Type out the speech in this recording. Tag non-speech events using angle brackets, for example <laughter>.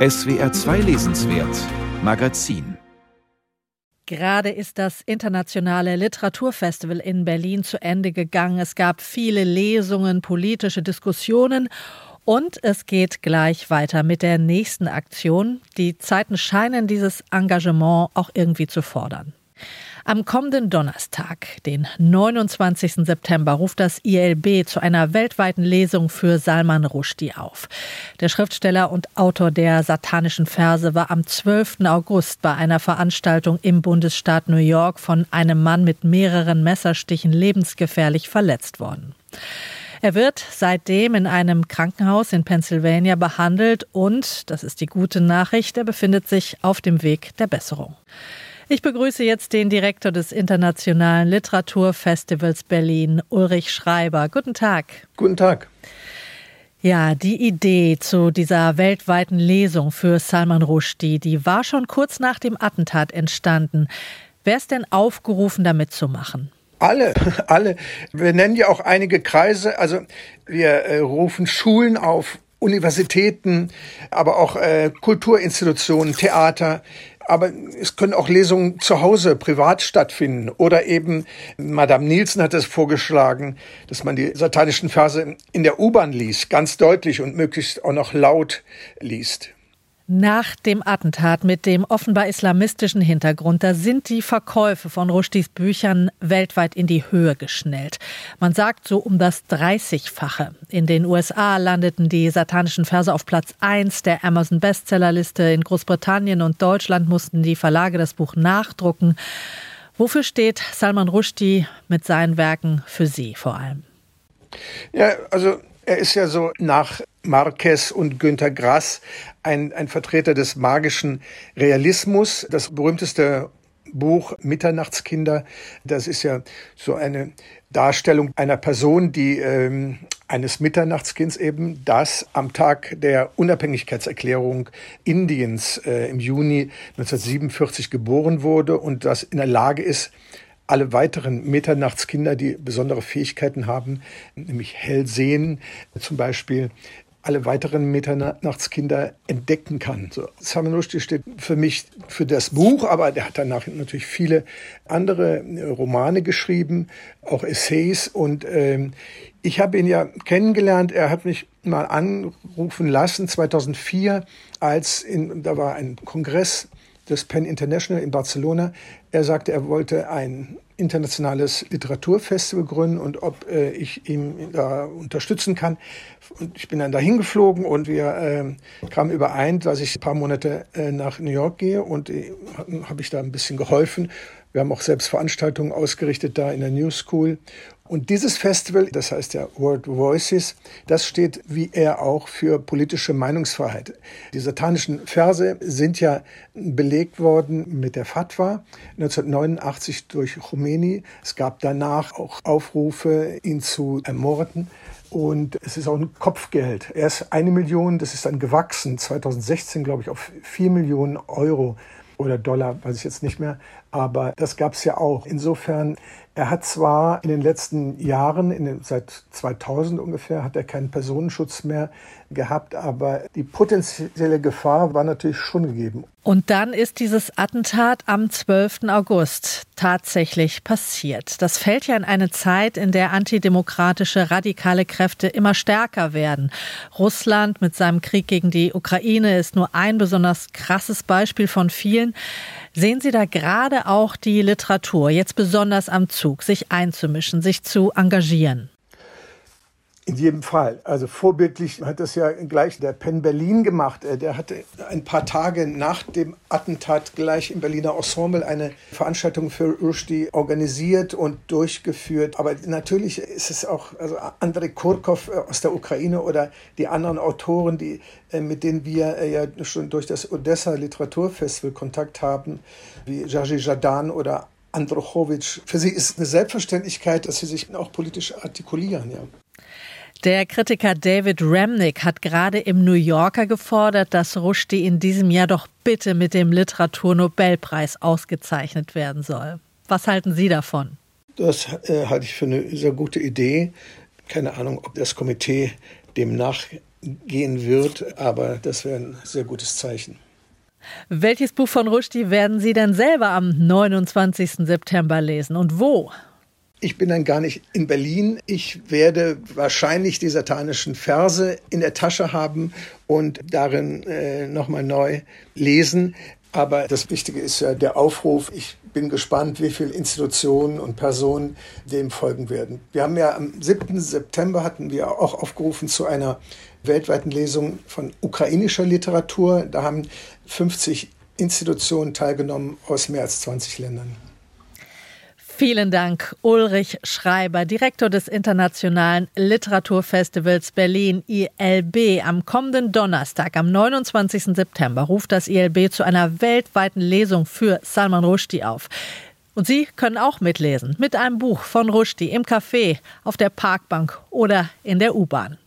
SWR 2 Lesenswert Magazin Gerade ist das internationale Literaturfestival in Berlin zu Ende gegangen. Es gab viele Lesungen, politische Diskussionen und es geht gleich weiter mit der nächsten Aktion. Die Zeiten scheinen dieses Engagement auch irgendwie zu fordern. Am kommenden Donnerstag, den 29. September, ruft das ILB zu einer weltweiten Lesung für Salman Rushdie auf. Der Schriftsteller und Autor der satanischen Verse war am 12. August bei einer Veranstaltung im Bundesstaat New York von einem Mann mit mehreren Messerstichen lebensgefährlich verletzt worden. Er wird seitdem in einem Krankenhaus in Pennsylvania behandelt und, das ist die gute Nachricht, er befindet sich auf dem Weg der Besserung. Ich begrüße jetzt den Direktor des Internationalen Literaturfestivals Berlin, Ulrich Schreiber. Guten Tag. Guten Tag. Ja, die Idee zu dieser weltweiten Lesung für Salman Rushdie, die war schon kurz nach dem Attentat entstanden. Wer ist denn aufgerufen, da mitzumachen? Alle, <laughs> alle. Wir nennen ja auch einige Kreise. Also wir äh, rufen Schulen auf, Universitäten, aber auch äh, Kulturinstitutionen, Theater, aber es können auch Lesungen zu Hause privat stattfinden. Oder eben, Madame Nielsen hat es vorgeschlagen, dass man die satanischen Verse in der U-Bahn liest, ganz deutlich und möglichst auch noch laut liest. Nach dem Attentat mit dem offenbar islamistischen Hintergrund, da sind die Verkäufe von Rushdies Büchern weltweit in die Höhe geschnellt. Man sagt so um das 30-fache. In den USA landeten die satanischen Verse auf Platz 1 der Amazon Bestsellerliste. In Großbritannien und Deutschland mussten die Verlage das Buch nachdrucken. Wofür steht Salman Rushdie mit seinen Werken für Sie vor allem? Ja, also er ist ja so nach Marquez und Günter Grass ein, ein Vertreter des magischen Realismus. Das berühmteste Buch Mitternachtskinder, das ist ja so eine Darstellung einer Person, die ähm, eines Mitternachtskinds eben, das am Tag der Unabhängigkeitserklärung Indiens äh, im Juni 1947 geboren wurde und das in der Lage ist, alle weiteren Mitternachtskinder, die besondere Fähigkeiten haben, nämlich hell sehen, zum Beispiel alle weiteren Mitternachtskinder entdecken kann. So, Salman Rushdie steht für mich für das Buch, aber der hat danach natürlich viele andere Romane geschrieben, auch Essays und ähm, ich habe ihn ja kennengelernt. Er hat mich mal anrufen lassen 2004, als in, da war ein Kongress des Penn International in Barcelona. Er sagte, er wollte ein internationales Literaturfestival gründen und ob äh, ich ihm da unterstützen kann. Und ich bin dann dahin geflogen und wir äh, kamen überein, dass ich ein paar Monate äh, nach New York gehe und äh, habe ich da ein bisschen geholfen. Wir haben auch selbst Veranstaltungen ausgerichtet da in der New School und dieses Festival, das heißt ja World Voices, das steht wie er auch für politische Meinungsfreiheit. Die satanischen Verse sind ja belegt worden mit der Fatwa 1989 durch Khomeini. Es gab danach auch Aufrufe, ihn zu ermorden. Und es ist auch ein Kopfgeld. Erst eine Million, das ist dann gewachsen, 2016 glaube ich auf vier Millionen Euro oder Dollar, weiß ich jetzt nicht mehr. Aber das gab es ja auch. Insofern, er hat zwar in den letzten Jahren, den, seit 2000 ungefähr, hat er keinen Personenschutz mehr gehabt, aber die potenzielle Gefahr war natürlich schon gegeben. Und dann ist dieses Attentat am 12. August tatsächlich passiert. Das fällt ja in eine Zeit, in der antidemokratische radikale Kräfte immer stärker werden. Russland mit seinem Krieg gegen die Ukraine ist nur ein besonders krasses Beispiel von vielen. Sehen Sie da gerade auch die Literatur jetzt besonders am Zug, sich einzumischen, sich zu engagieren? In jedem Fall. Also vorbildlich hat das ja gleich der Penn Berlin gemacht. Äh, der hatte ein paar Tage nach dem Attentat gleich im Berliner Ensemble eine Veranstaltung für Rushdie organisiert und durchgeführt. Aber natürlich ist es auch also Andrei Kurkov äh, aus der Ukraine oder die anderen Autoren, die, äh, mit denen wir ja schon durch das Odessa Literaturfestival Kontakt haben, wie Jaji Jadan oder Androchowitsch. Für sie ist eine Selbstverständlichkeit, dass sie sich auch politisch artikulieren. Ja. Der Kritiker David Remnick hat gerade im New Yorker gefordert, dass Rushdie in diesem Jahr doch bitte mit dem Literaturnobelpreis ausgezeichnet werden soll. Was halten Sie davon? Das äh, halte ich für eine sehr gute Idee. Keine Ahnung, ob das Komitee dem nach gehen wird, aber das wäre ein sehr gutes Zeichen. Welches Buch von Rushdie werden Sie denn selber am 29. September lesen und wo? Ich bin dann gar nicht in Berlin. Ich werde wahrscheinlich die satanischen Verse in der Tasche haben und darin äh, nochmal neu lesen. Aber das Wichtige ist ja der Aufruf. Ich bin gespannt, wie viele Institutionen und Personen dem folgen werden. Wir haben ja am 7. September hatten wir auch aufgerufen zu einer weltweiten Lesung von ukrainischer Literatur. Da haben 50 Institutionen teilgenommen aus mehr als 20 Ländern. Vielen Dank, Ulrich Schreiber, Direktor des Internationalen Literaturfestivals Berlin ILB. Am kommenden Donnerstag, am 29. September, ruft das ILB zu einer weltweiten Lesung für Salman Rushdie auf. Und Sie können auch mitlesen mit einem Buch von Rushdie im Café, auf der Parkbank oder in der U-Bahn.